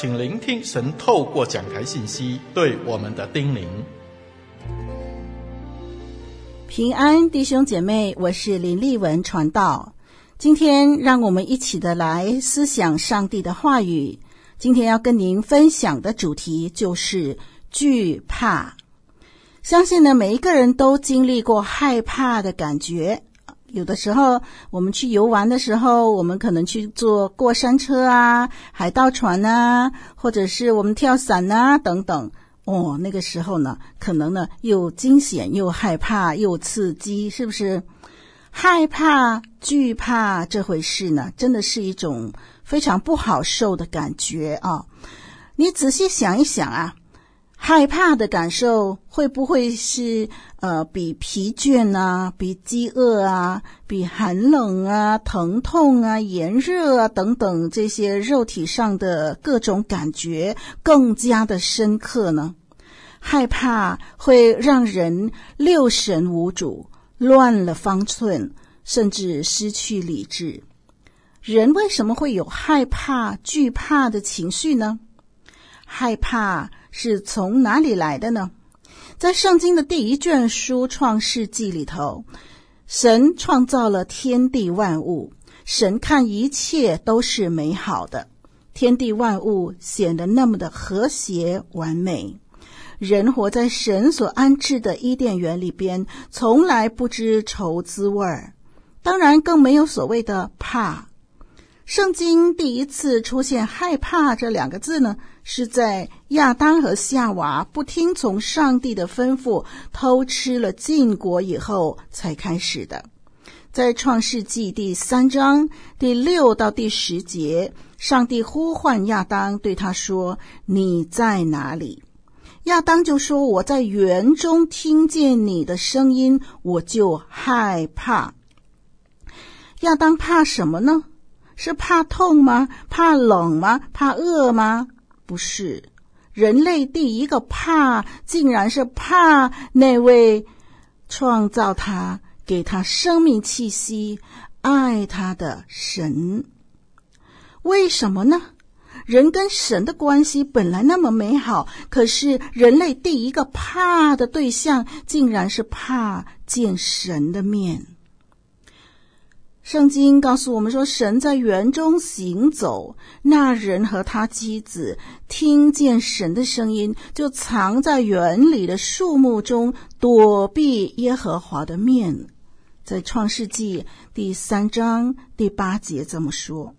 请聆听神透过讲台信息对我们的叮咛。平安，弟兄姐妹，我是林丽文传道。今天，让我们一起的来思想上帝的话语。今天要跟您分享的主题就是惧怕。相信呢，每一个人都经历过害怕的感觉。有的时候，我们去游玩的时候，我们可能去坐过山车啊、海盗船啊，或者是我们跳伞啊等等。哦，那个时候呢，可能呢又惊险又害怕又刺激，是不是？害怕、惧怕这回事呢，真的是一种非常不好受的感觉啊！你仔细想一想啊。害怕的感受会不会是呃比疲倦啊、比饥饿啊、比寒冷啊、疼痛啊、炎热啊等等这些肉体上的各种感觉更加的深刻呢？害怕会让人六神无主、乱了方寸，甚至失去理智。人为什么会有害怕、惧怕的情绪呢？害怕。是从哪里来的呢？在圣经的第一卷书《创世纪》里头，神创造了天地万物，神看一切都是美好的，天地万物显得那么的和谐完美。人活在神所安置的伊甸园里边，从来不知愁滋味儿，当然更没有所谓的怕。圣经第一次出现“害怕”这两个字呢，是在亚当和夏娃不听从上帝的吩咐，偷吃了禁果以后才开始的。在创世纪第三章第六到第十节，上帝呼唤亚当，对他说：“你在哪里？”亚当就说：“我在园中听见你的声音，我就害怕。”亚当怕什么呢？是怕痛吗？怕冷吗？怕饿吗？不是，人类第一个怕，竟然是怕那位创造他、给他生命气息、爱他的神。为什么呢？人跟神的关系本来那么美好，可是人类第一个怕的对象，竟然是怕见神的面。圣经告诉我们说，神在园中行走，那人和他妻子听见神的声音，就藏在园里的树木中，躲避耶和华的面。在创世纪第三章第八节这么说，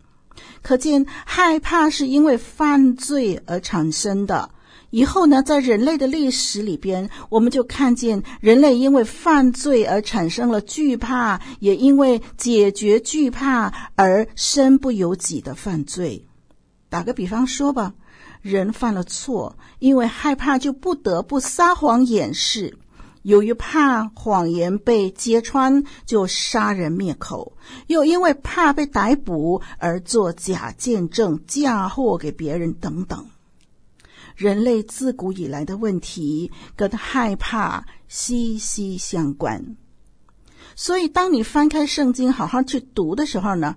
可见害怕是因为犯罪而产生的。以后呢，在人类的历史里边，我们就看见人类因为犯罪而产生了惧怕，也因为解决惧怕而身不由己的犯罪。打个比方说吧，人犯了错，因为害怕就不得不撒谎掩饰；由于怕谎言被揭穿，就杀人灭口；又因为怕被逮捕而做假见证，嫁祸给别人等等。人类自古以来的问题跟害怕息息相关，所以当你翻开圣经好好去读的时候呢，“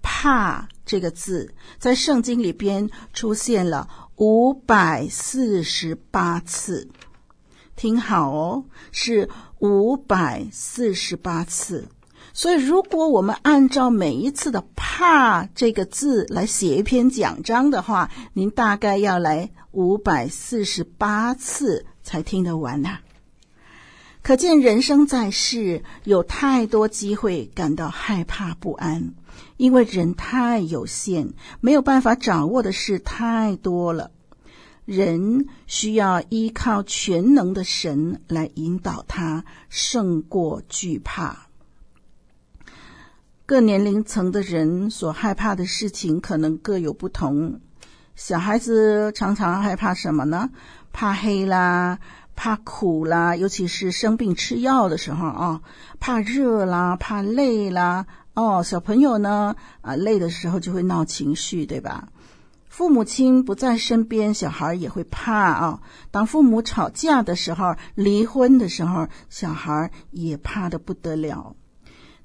怕”这个字在圣经里边出现了五百四十八次，听好哦，是五百四十八次。所以，如果我们按照每一次的“怕”这个字来写一篇讲章的话，您大概要来五百四十八次才听得完呐。可见人生在世，有太多机会感到害怕不安，因为人太有限，没有办法掌握的事太多了。人需要依靠全能的神来引导他，胜过惧怕。各年龄层的人所害怕的事情可能各有不同。小孩子常常害怕什么呢？怕黑啦，怕苦啦，尤其是生病吃药的时候啊，怕热啦，怕累啦。哦，小朋友呢，啊，累的时候就会闹情绪，对吧？父母亲不在身边，小孩也会怕啊。当父母吵架的时候，离婚的时候，小孩也怕的不得了。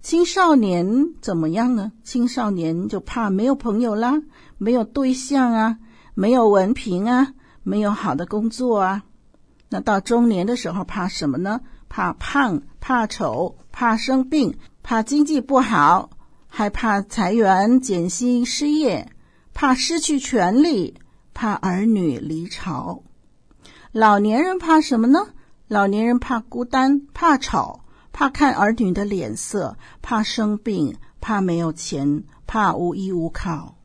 青少年怎么样呢？青少年就怕没有朋友啦，没有对象啊。没有文凭啊，没有好的工作啊。那到中年的时候，怕什么呢？怕胖，怕丑，怕生病，怕经济不好，害怕裁员、减薪、失业，怕失去权利，怕儿女离巢。老年人怕什么呢？老年人怕孤单，怕吵，怕看儿女的脸色，怕生病，怕没有钱，怕无依无靠。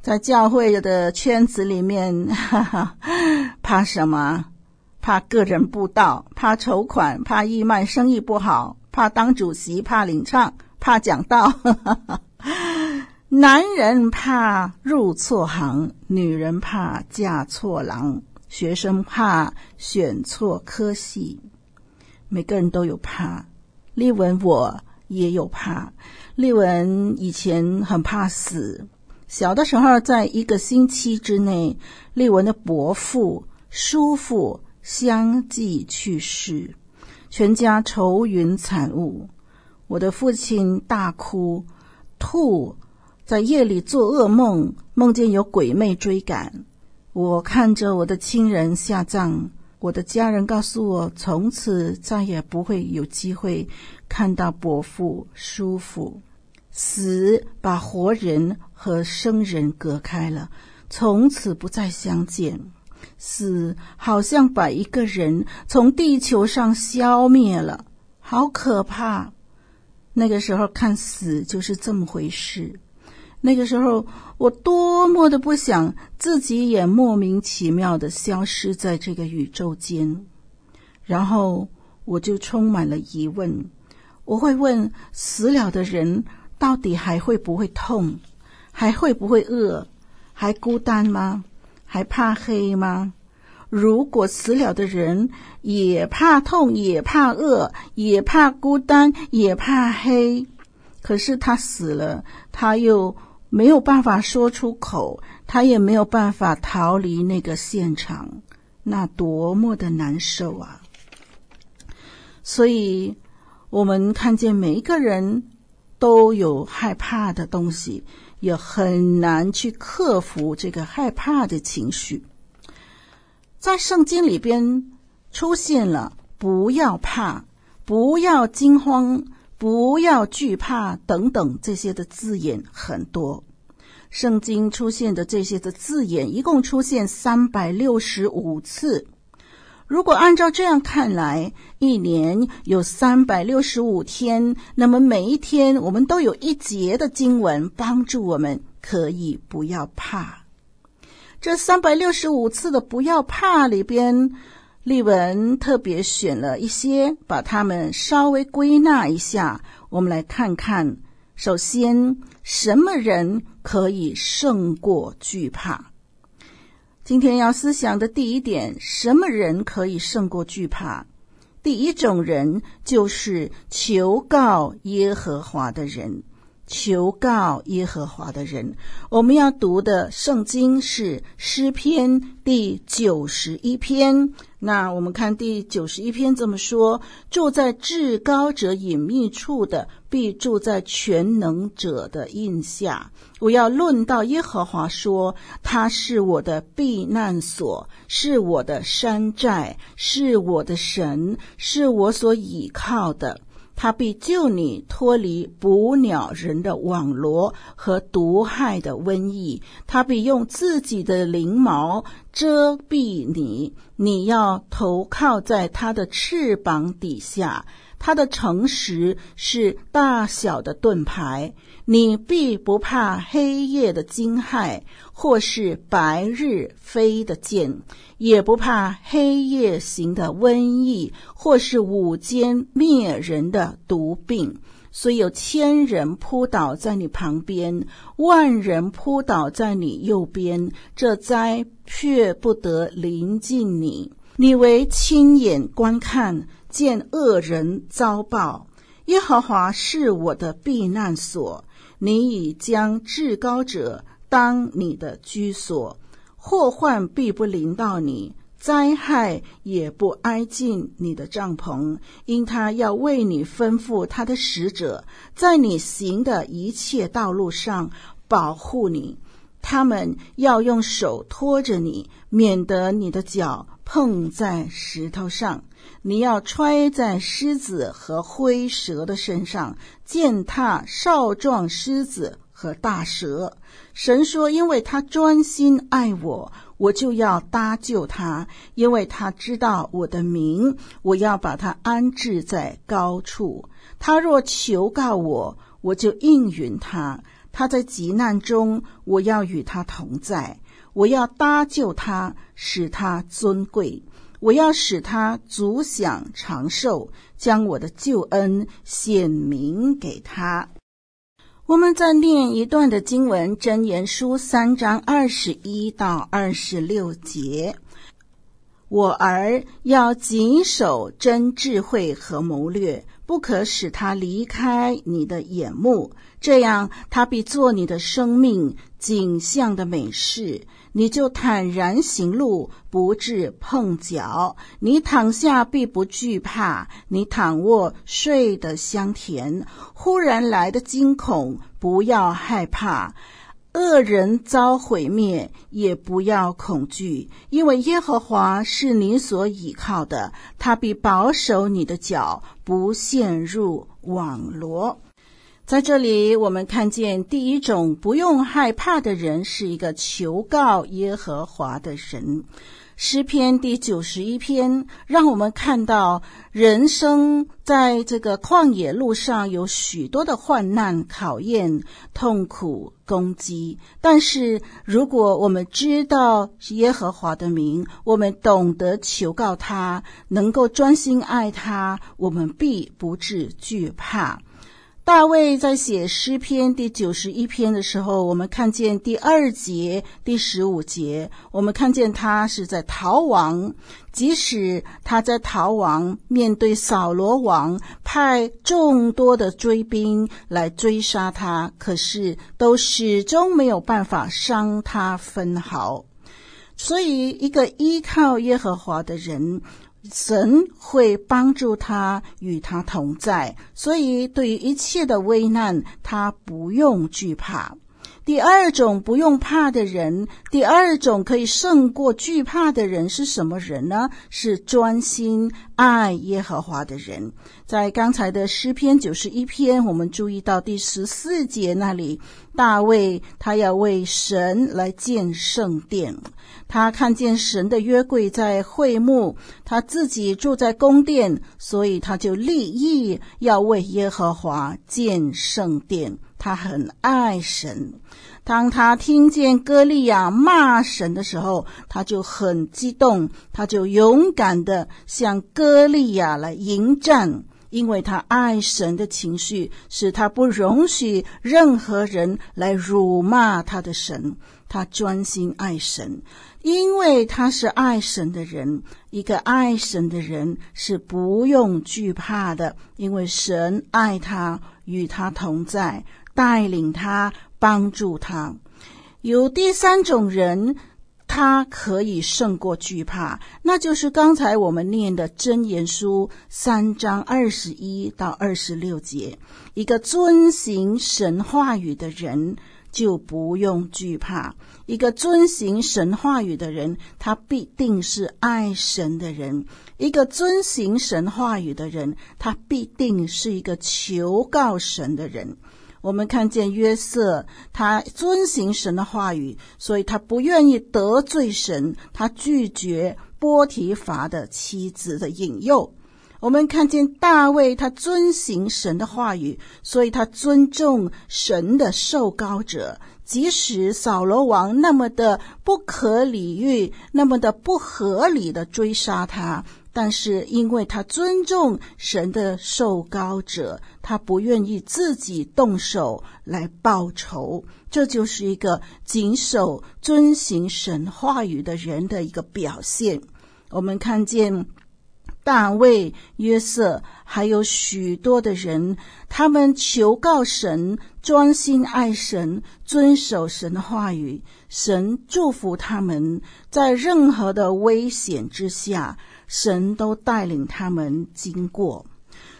在教会的圈子里面，哈哈，怕什么？怕个人布道，怕筹款，怕义卖生意不好，怕当主席，怕领唱，怕讲道。男人怕入错行，女人怕嫁错郎。学生怕选错科系，每个人都有怕。丽文我也有怕。丽文以前很怕死，小的时候，在一个星期之内，丽文的伯父、叔父相继去世，全家愁云惨雾。我的父亲大哭，吐，在夜里做噩梦，梦见有鬼魅追赶。我看着我的亲人下葬，我的家人告诉我，从此再也不会有机会看到伯父、叔父。死把活人和生人隔开了，从此不再相见。死好像把一个人从地球上消灭了，好可怕。那个时候看死就是这么回事。那个时候，我多么的不想自己也莫名其妙的消失在这个宇宙间，然后我就充满了疑问。我会问：死了的人到底还会不会痛？还会不会饿？还孤单吗？还怕黑吗？如果死了的人也怕痛，也怕饿，也怕孤单，也怕黑，可是他死了，他又……没有办法说出口，他也没有办法逃离那个现场，那多么的难受啊！所以，我们看见每一个人都有害怕的东西，也很难去克服这个害怕的情绪。在圣经里边出现了“不要怕”“不要惊慌”。不要惧怕，等等这些的字眼很多。圣经出现的这些的字眼一共出现三百六十五次。如果按照这样看来，一年有三百六十五天，那么每一天我们都有一节的经文帮助我们，可以不要怕。这三百六十五次的“不要怕”里边。丽文特别选了一些，把它们稍微归纳一下。我们来看看，首先，什么人可以胜过惧怕？今天要思想的第一点，什么人可以胜过惧怕？第一种人就是求告耶和华的人。求告耶和华的人，我们要读的圣经是诗篇第九十一篇。那我们看第九十一篇这么说：住在至高者隐秘处的，必住在全能者的印下。我要论到耶和华说，他是我的避难所，是我的山寨，是我的神，是我所倚靠的。他必救你脱离捕鸟人的网罗和毒害的瘟疫。他必用自己的翎毛遮蔽你，你要投靠在他的翅膀底下。他的诚实是大小的盾牌，你必不怕黑夜的惊骇，或是白日飞的箭，也不怕黑夜行的瘟疫，或是午间灭人的毒病。虽有千人扑倒在你旁边，万人扑倒在你右边，这灾却不得临近你。你为亲眼观看。见恶人遭报，耶和华是我的避难所。你已将至高者当你的居所，祸患必不临到你，灾害也不挨近你的帐篷，因他要为你吩咐他的使者，在你行的一切道路上保护你。他们要用手托着你，免得你的脚碰在石头上。你要揣在狮子和灰蛇的身上，践踏少壮狮子和大蛇。神说：“因为他专心爱我，我就要搭救他；因为他知道我的名，我要把他安置在高处。他若求告我，我就应允他。他在急难中，我要与他同在。我要搭救他，使他尊贵。我要使他足享长寿，将我的救恩显明给他。”我们再念一段的经文，《真言书》三章二十一到二十六节：“我儿要谨守真智慧和谋略，不可使他离开你的眼目，这样他必做你的生命景象的美事。”你就坦然行路，不致碰脚；你躺下必不惧怕，你躺卧睡得香甜。忽然来的惊恐，不要害怕；恶人遭毁灭，也不要恐惧，因为耶和华是你所倚靠的，他必保守你的脚，不陷入网罗。在这里，我们看见第一种不用害怕的人是一个求告耶和华的人。诗篇第九十一篇让我们看到，人生在这个旷野路上有许多的患难、考验、痛苦、攻击。但是，如果我们知道耶和华的名，我们懂得求告他，能够专心爱他，我们必不至惧怕。大卫在写诗篇第九十一篇的时候，我们看见第二节、第十五节，我们看见他是在逃亡。即使他在逃亡，面对扫罗王派众多的追兵来追杀他，可是都始终没有办法伤他分毫。所以，一个依靠耶和华的人。神会帮助他，与他同在，所以对于一切的危难，他不用惧怕。第二种不用怕的人，第二种可以胜过惧怕的人是什么人呢？是专心爱耶和华的人。在刚才的诗篇九十一篇，我们注意到第十四节那里，大卫他要为神来建圣殿，他看见神的约柜在会幕，他自己住在宫殿，所以他就立意要为耶和华建圣殿。他很爱神。当他听见歌利亚骂神的时候，他就很激动，他就勇敢地向歌利亚来迎战，因为他爱神的情绪使他不容许任何人来辱骂他的神。他专心爱神，因为他是爱神的人。一个爱神的人是不用惧怕的，因为神爱他，与他同在。带领他，帮助他。有第三种人，他可以胜过惧怕，那就是刚才我们念的《箴言书》三章二十一到二十六节。一个遵行神话语的人，就不用惧怕。一个遵行神话语的人，他必定是爱神的人。一个遵行神话语的人，他必定是一个求告神的人。我们看见约瑟，他遵行神的话语，所以他不愿意得罪神，他拒绝波提乏的妻子的引诱。我们看见大卫，他遵行神的话语，所以他尊重神的受膏者，即使扫罗王那么的不可理喻，那么的不合理的追杀他。但是，因为他尊重神的受膏者，他不愿意自己动手来报仇。这就是一个谨守、遵行神话语的人的一个表现。我们看见大卫、约瑟，还有许多的人，他们求告神，专心爱神，遵守神的话语。神祝福他们，在任何的危险之下。神都带领他们经过，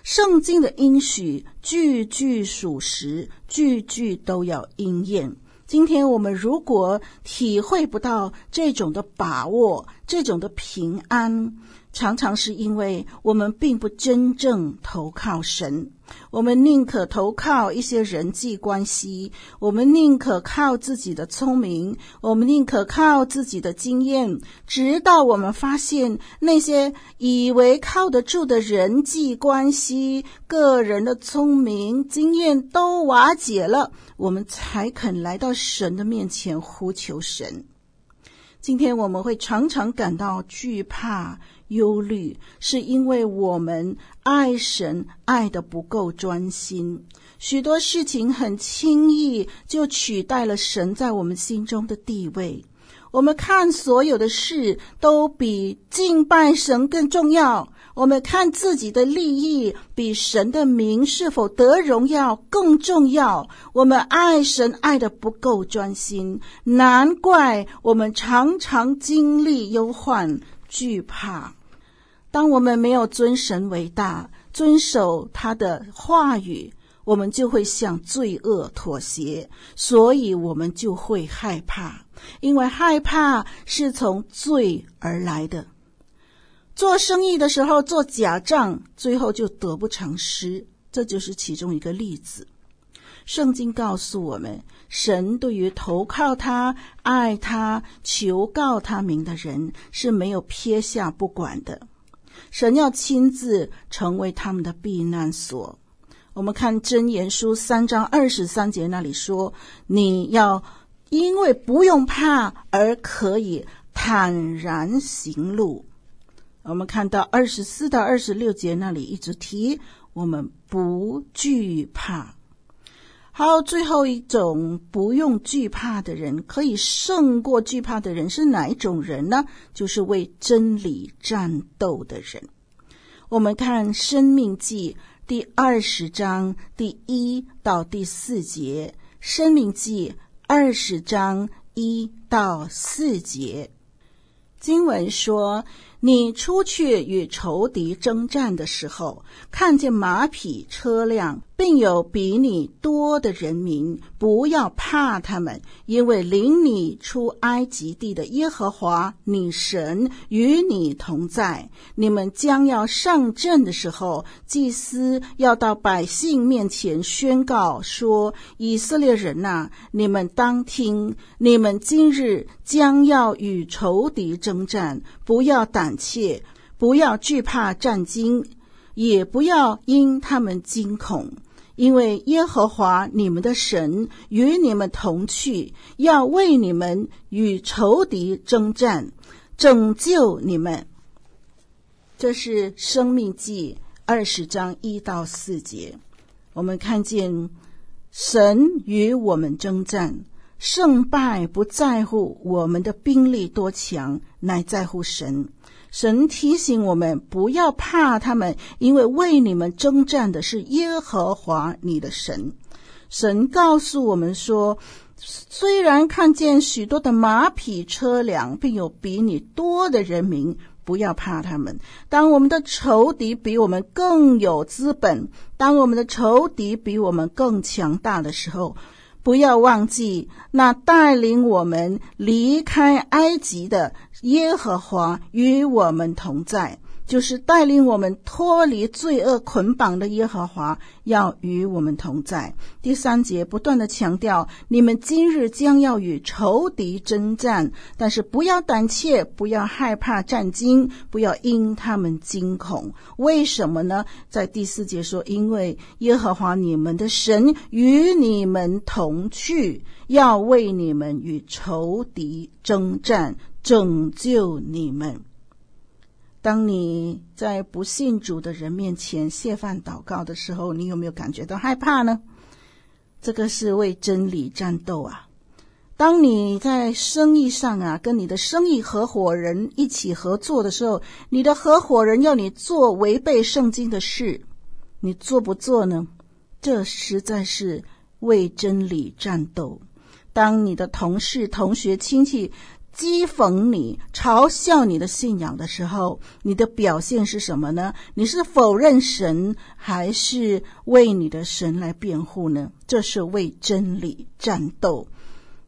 圣经的应许句句属实，句句都要应验。今天我们如果体会不到这种的把握，这种的平安，常常是因为我们并不真正投靠神。我们宁可投靠一些人际关系，我们宁可靠自己的聪明，我们宁可靠自己的经验，直到我们发现那些以为靠得住的人际关系、个人的聪明、经验都瓦解了，我们才肯来到神的面前呼求神。今天我们会常常感到惧怕。忧虑是因为我们爱神爱的不够专心，许多事情很轻易就取代了神在我们心中的地位。我们看所有的事都比敬拜神更重要，我们看自己的利益比神的名是否得荣耀更重要。我们爱神爱的不够专心，难怪我们常常经历忧患。惧怕，当我们没有尊神为大，遵守他的话语，我们就会向罪恶妥协，所以我们就会害怕，因为害怕是从罪而来的。做生意的时候做假账，最后就得不偿失，这就是其中一个例子。圣经告诉我们，神对于投靠他、爱他、求告他名的人是没有撇下不管的。神要亲自成为他们的避难所。我们看箴言书三章二十三节那里说：“你要因为不用怕而可以坦然行路。”我们看到二十四到二十六节那里一直提我们不惧怕。好，最后一种不用惧怕的人，可以胜过惧怕的人是哪一种人呢？就是为真理战斗的人。我们看《生命记》第二十章第一到第四节，《生命记》二十章一到四节，经文说。你出去与仇敌征战的时候，看见马匹、车辆，并有比你多的人民，不要怕他们，因为领你出埃及地的耶和华你神与你同在。你们将要上阵的时候，祭司要到百姓面前宣告说：“以色列人呐，你们当听，你们今日将要与仇敌征战，不要胆。”怯，不要惧怕战兢，也不要因他们惊恐，因为耶和华你们的神与你们同去，要为你们与仇敌征战，拯救你们。这是《生命记》二十章一到四节，我们看见神与我们征战，胜败不在乎我们的兵力多强，乃在乎神。神提醒我们不要怕他们，因为为你们征战的是耶和华你的神。神告诉我们说，虽然看见许多的马匹、车辆，并有比你多的人民，不要怕他们。当我们的仇敌比我们更有资本，当我们的仇敌比我们更强大的时候，不要忘记，那带领我们离开埃及的耶和华与我们同在。就是带领我们脱离罪恶捆绑的耶和华要与我们同在。第三节不断地强调：你们今日将要与仇敌征战，但是不要胆怯，不要害怕战惊，不要因他们惊恐。为什么呢？在第四节说：因为耶和华你们的神与你们同去，要为你们与仇敌征战，拯救你们。当你在不信主的人面前泄饭祷告的时候，你有没有感觉到害怕呢？这个是为真理战斗啊！当你在生意上啊，跟你的生意合伙人一起合作的时候，你的合伙人要你做违背圣经的事，你做不做呢？这实在是为真理战斗。当你的同事、同学、亲戚，讥讽你、嘲笑你的信仰的时候，你的表现是什么呢？你是否认神，还是为你的神来辩护呢？这是为真理战斗。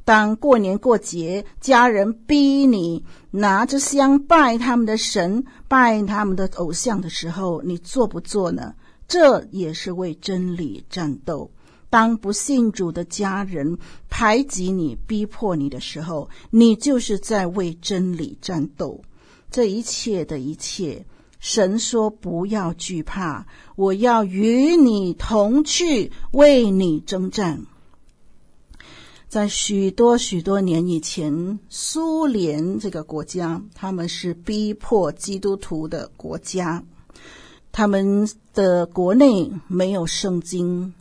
当过年过节，家人逼你拿着香拜他们的神、拜他们的偶像的时候，你做不做呢？这也是为真理战斗。当不信主的家人排挤你、逼迫你的时候，你就是在为真理战斗。这一切的一切，神说不要惧怕，我要与你同去，为你征战。在许多许多年以前，苏联这个国家，他们是逼迫基督徒的国家，他们的国内没有圣经。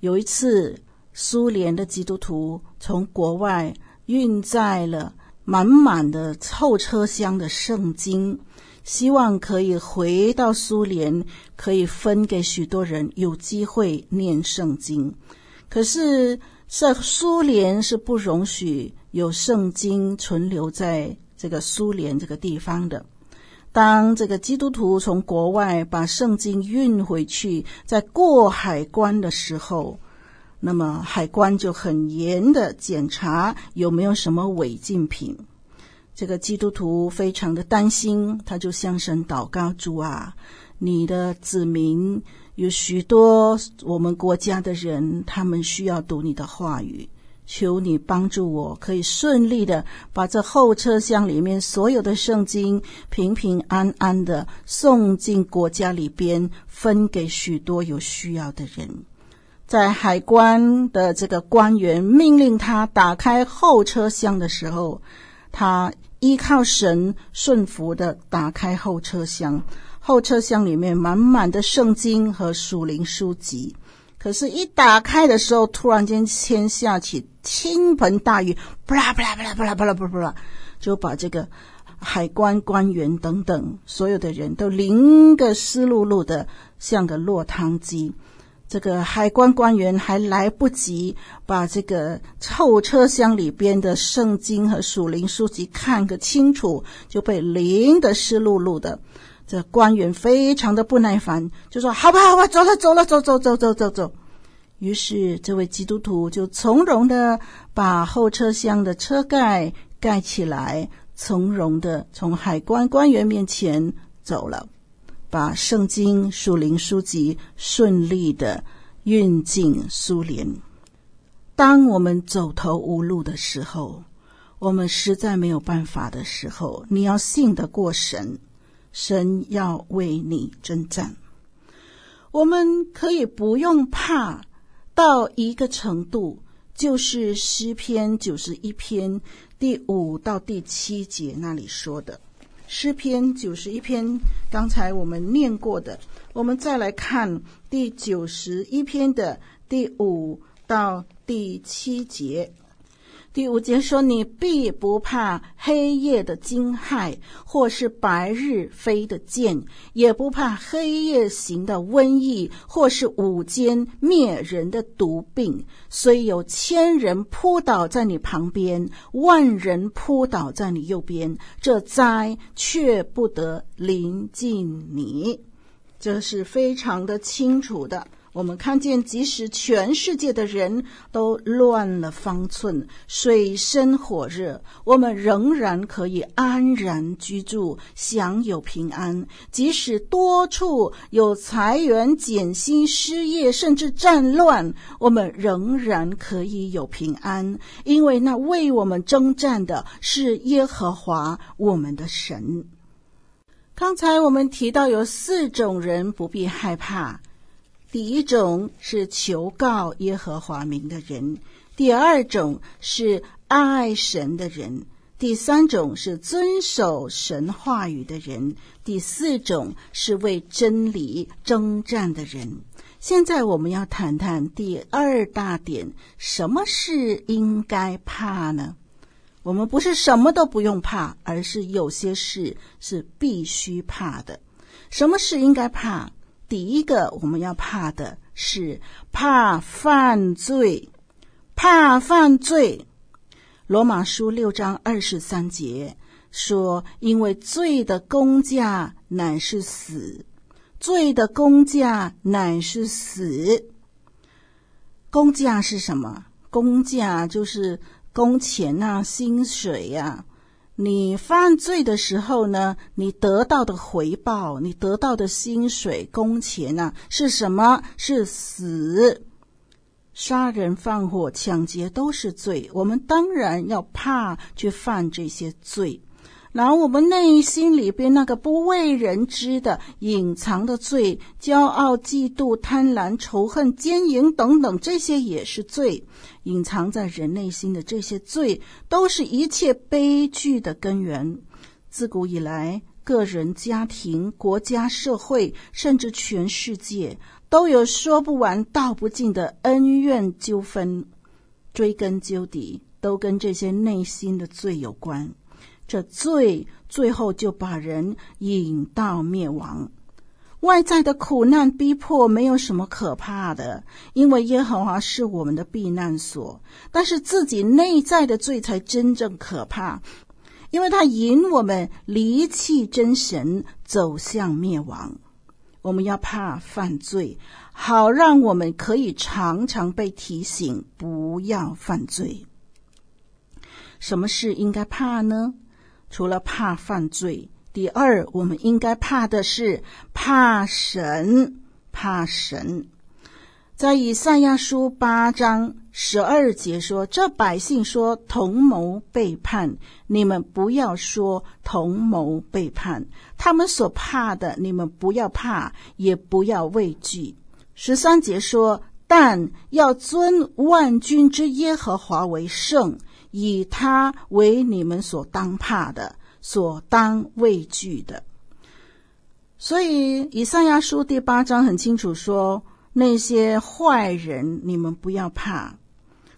有一次，苏联的基督徒从国外运载了满满的后车厢的圣经，希望可以回到苏联，可以分给许多人有机会念圣经。可是，在苏联是不容许有圣经存留在这个苏联这个地方的。当这个基督徒从国外把圣经运回去，在过海关的时候，那么海关就很严的检查有没有什么违禁品。这个基督徒非常的担心，他就向神祷告：主啊，你的子民有许多我们国家的人，他们需要读你的话语。求你帮助我，可以顺利的把这后车厢里面所有的圣经平平安安的送进国家里边，分给许多有需要的人。在海关的这个官员命令他打开后车厢的时候，他依靠神顺服的打开后车厢。后车厢里面满满的圣经和属灵书籍。可是，一打开的时候，突然间天下起倾盆大雨，不啦不啦不啦不啦不啦不啦不啦，就把这个海关官员等等所有的人都淋个湿漉漉的，像个落汤鸡。这个海关官员还来不及把这个后车厢里边的圣经和属灵书籍看个清楚，就被淋得湿漉漉的。这官员非常的不耐烦，就说：“好吧，好吧，走了，走了，走走走走走走。”于是，这位基督徒就从容的把后车厢的车盖盖起来，从容的从海关官员面前走了，把圣经属灵书籍顺利的运进苏联。当我们走投无路的时候，我们实在没有办法的时候，你要信得过神。神要为你征战，我们可以不用怕到一个程度，就是诗篇九十一篇第五到第七节那里说的。诗篇九十一篇，刚才我们念过的，我们再来看第九十一篇的第五到第七节。第五节说：“你必不怕黑夜的惊骇，或是白日飞的箭，也不怕黑夜行的瘟疫，或是午间灭人的毒病。虽有千人扑倒在你旁边，万人扑倒在你右边，这灾却不得临近你。”这是非常的清楚的。我们看见，即使全世界的人都乱了方寸，水深火热，我们仍然可以安然居住，享有平安。即使多处有裁员、减薪、失业，甚至战乱，我们仍然可以有平安，因为那为我们征战的是耶和华我们的神。刚才我们提到有四种人不必害怕。第一种是求告耶和华名的人，第二种是爱神的人，第三种是遵守神话语的人，第四种是为真理征战的人。现在我们要谈谈第二大点：什么事应该怕呢？我们不是什么都不用怕，而是有些事是必须怕的。什么事应该怕？第一个我们要怕的是怕犯罪，怕犯罪。罗马书六章二十三节说：“因为罪的工价乃是死，罪的工价乃是死。工价是什么？工价就是工钱啊、薪水呀、你犯罪的时候呢，你得到的回报，你得到的薪水、工钱啊，是什么？是死。杀人、放火、抢劫都是罪，我们当然要怕去犯这些罪。然后我们内心里边那个不为人知的隐藏的罪，骄傲、嫉妒、贪婪、仇恨、奸淫等等，这些也是罪。隐藏在人内心的这些罪，都是一切悲剧的根源。自古以来，个人、家庭、国家、社会，甚至全世界，都有说不完、道不尽的恩怨纠纷。追根究底，都跟这些内心的罪有关。这罪最后就把人引到灭亡。外在的苦难逼迫没有什么可怕的，因为耶和华是我们的避难所。但是自己内在的罪才真正可怕，因为他引我们离弃真神，走向灭亡。我们要怕犯罪，好让我们可以常常被提醒不要犯罪。什么事应该怕呢？除了怕犯罪，第二，我们应该怕的是怕神，怕神。在以赛亚书八章十二节说：“这百姓说同谋背叛，你们不要说同谋背叛。他们所怕的，你们不要怕，也不要畏惧。”十三节说：“但要尊万军之耶和华为圣。”以他为你们所当怕的，所当畏惧的。所以，以赛亚书第八章很清楚说，那些坏人你们不要怕，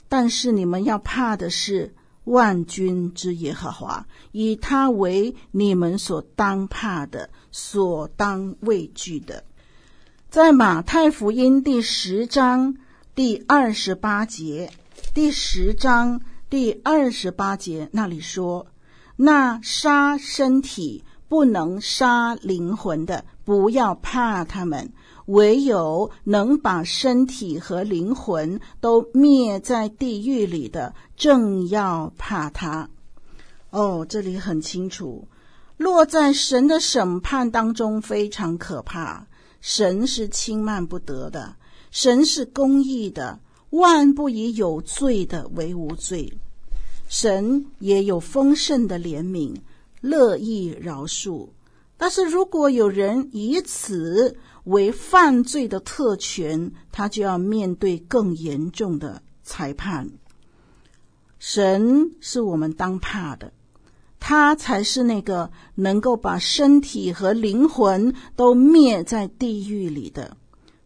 但是你们要怕的是万军之耶和华，以他为你们所当怕的，所当畏惧的。在马太福音第十章第二十八节，第十章。第二十八节那里说：“那杀身体不能杀灵魂的，不要怕他们；唯有能把身体和灵魂都灭在地狱里的，正要怕他。”哦，这里很清楚，落在神的审判当中非常可怕。神是轻慢不得的，神是公义的。万不以有罪的为无罪，神也有丰盛的怜悯，乐意饶恕。但是如果有人以此为犯罪的特权，他就要面对更严重的裁判。神是我们当怕的，他才是那个能够把身体和灵魂都灭在地狱里的。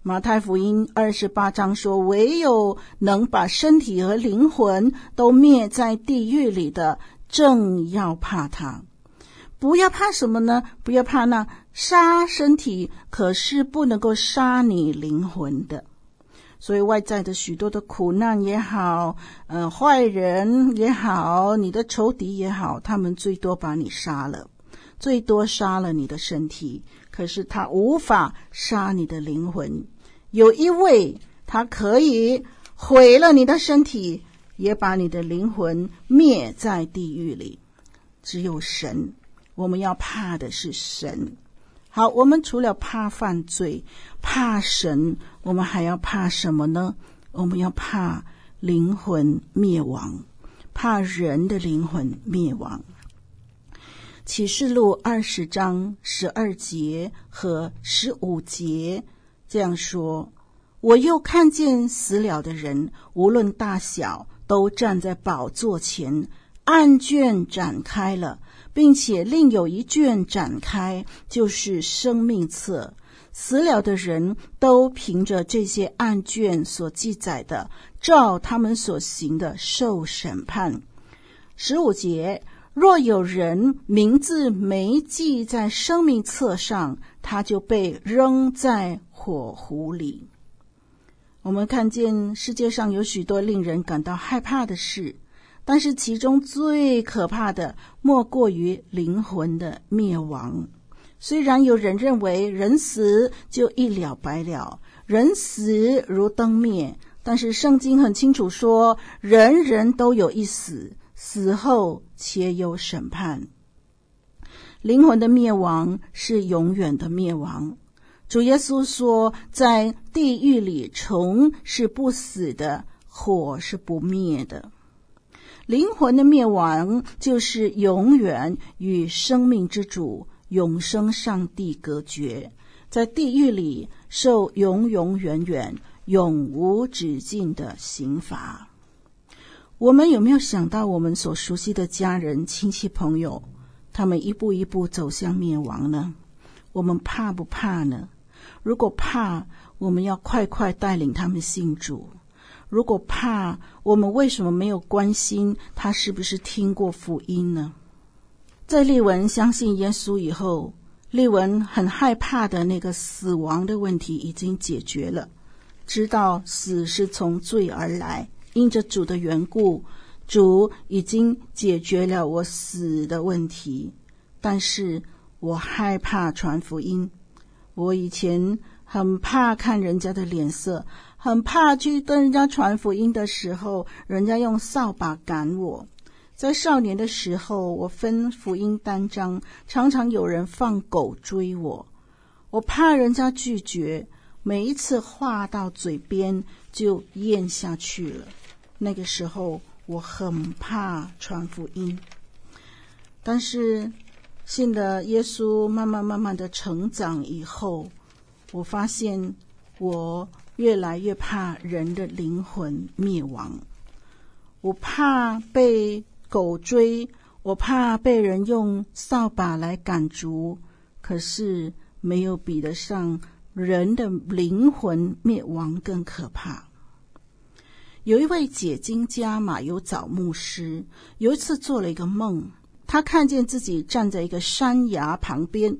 马太福音二十八章说：“唯有能把身体和灵魂都灭在地狱里的，正要怕他。不要怕什么呢？不要怕那杀身体，可是不能够杀你灵魂的。所以外在的许多的苦难也好，呃，坏人也好，你的仇敌也好，他们最多把你杀了，最多杀了你的身体。”可是他无法杀你的灵魂，有一位他可以毁了你的身体，也把你的灵魂灭在地狱里。只有神，我们要怕的是神。好，我们除了怕犯罪、怕神，我们还要怕什么呢？我们要怕灵魂灭亡，怕人的灵魂灭亡。启示录二十章十二节和十五节这样说：“我又看见死了的人，无论大小，都站在宝座前，案卷展开了，并且另有一卷展开，就是生命册。死了的人都凭着这些案卷所记载的，照他们所行的受审判。”十五节。若有人名字没记在生命册上，他就被扔在火湖里。我们看见世界上有许多令人感到害怕的事，但是其中最可怕的莫过于灵魂的灭亡。虽然有人认为人死就一了百了，人死如灯灭，但是圣经很清楚说，人人都有一死，死后且有审判。灵魂的灭亡是永远的灭亡。主耶稣说，在地狱里，虫是不死的，火是不灭的。灵魂的灭亡就是永远与生命之主、永生上帝隔绝，在地狱里受永永远远、永无止境的刑罚。我们有没有想到，我们所熟悉的家人、亲戚、朋友？他们一步一步走向灭亡呢？我们怕不怕呢？如果怕，我们要快快带领他们信主；如果怕，我们为什么没有关心他是不是听过福音呢？在丽文相信耶稣以后，丽文很害怕的那个死亡的问题已经解决了，知道死是从罪而来，因着主的缘故。主已经解决了我死的问题，但是我害怕传福音。我以前很怕看人家的脸色，很怕去跟人家传福音的时候，人家用扫把赶我。在少年的时候，我分福音单张，常常有人放狗追我，我怕人家拒绝，每一次话到嘴边就咽下去了。那个时候。我很怕传福音，但是信的耶稣，慢慢慢慢的成长以后，我发现我越来越怕人的灵魂灭亡。我怕被狗追，我怕被人用扫把来赶逐，可是没有比得上人的灵魂灭亡更可怕。有一位解经家马友藻牧师，有一次做了一个梦，他看见自己站在一个山崖旁边，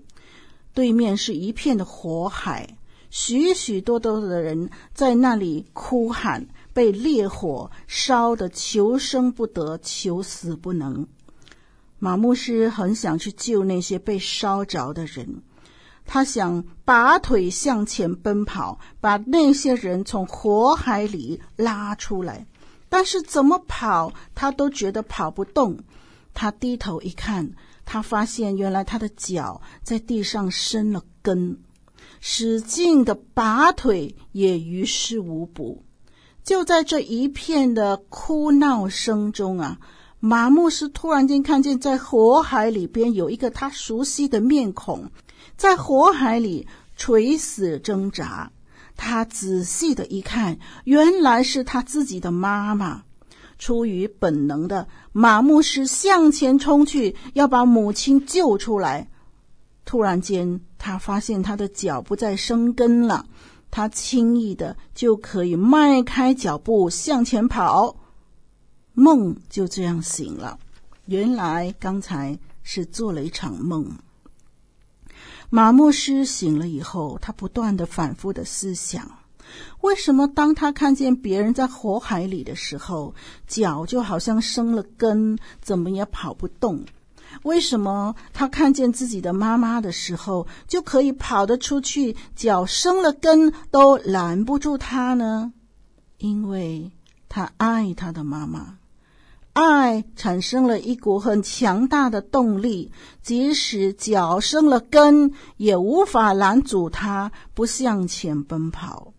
对面是一片的火海，许许多多的人在那里哭喊，被烈火烧得求生不得，求死不能。马牧师很想去救那些被烧着的人。他想拔腿向前奔跑，把那些人从火海里拉出来，但是怎么跑，他都觉得跑不动。他低头一看，他发现原来他的脚在地上生了根，使劲的拔腿也于事无补。就在这一片的哭闹声中啊，马牧师突然间看见在火海里边有一个他熟悉的面孔。在火海里垂死挣扎，他仔细的一看，原来是他自己的妈妈。出于本能的，马牧师向前冲去，要把母亲救出来。突然间，他发现他的脚不再生根了，他轻易的就可以迈开脚步向前跑。梦就这样醒了，原来刚才是做了一场梦。马牧师醒了以后，他不断的反复的思想：为什么当他看见别人在火海里的时候，脚就好像生了根，怎么也跑不动？为什么他看见自己的妈妈的时候，就可以跑得出去，脚生了根都拦不住他呢？因为他爱他的妈妈。爱产生了一股很强大的动力，即使脚生了根，也无法拦阻它不向前奔跑。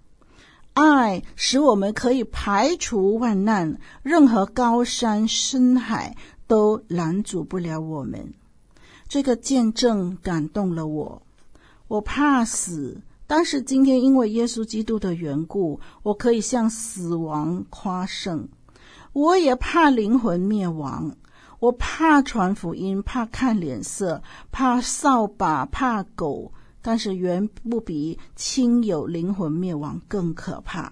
爱使我们可以排除万难，任何高山深海都拦阻不了我们。这个见证感动了我。我怕死，但是今天因为耶稣基督的缘故，我可以向死亡夸胜。我也怕灵魂灭亡，我怕传福音，怕看脸色，怕扫把，怕狗，但是远不比亲友灵魂灭亡更可怕。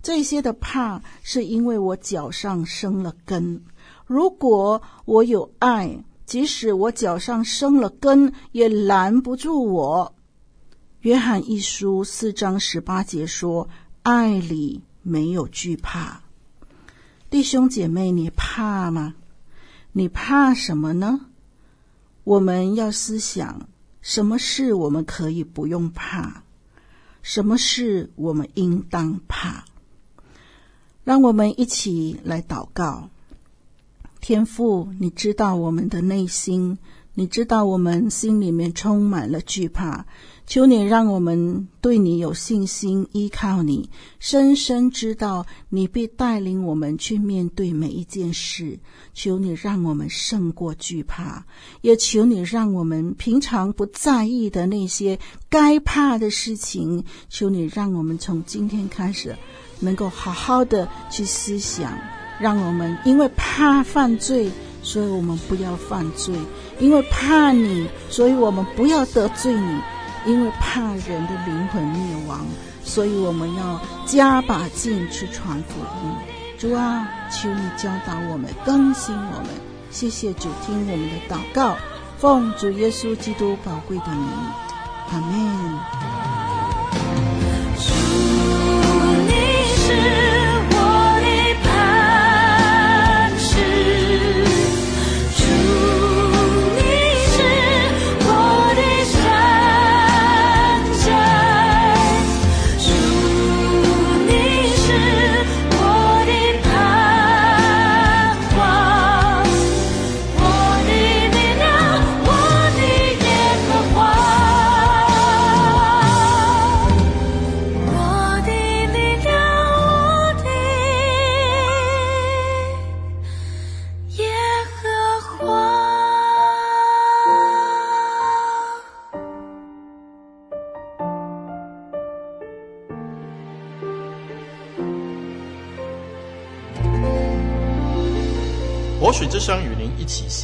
这些的怕，是因为我脚上生了根。如果我有爱，即使我脚上生了根，也拦不住我。约翰一书四章十八节说：“爱里没有惧怕。”弟兄姐妹，你怕吗？你怕什么呢？我们要思想，什么事我们可以不用怕，什么事我们应当怕。让我们一起来祷告。天父，你知道我们的内心，你知道我们心里面充满了惧怕。求你让我们对你有信心，依靠你，深深知道你必带领我们去面对每一件事。求你让我们胜过惧怕，也求你让我们平常不在意的那些该怕的事情，求你让我们从今天开始能够好好的去思想，让我们因为怕犯罪，所以我们不要犯罪；因为怕你，所以我们不要得罪你。因为怕人的灵魂灭亡，所以我们要加把劲去传福音。主啊，求你教导我们，更新我们。谢谢主，听我们的祷告，奉主耶稣基督宝贵的名，阿门。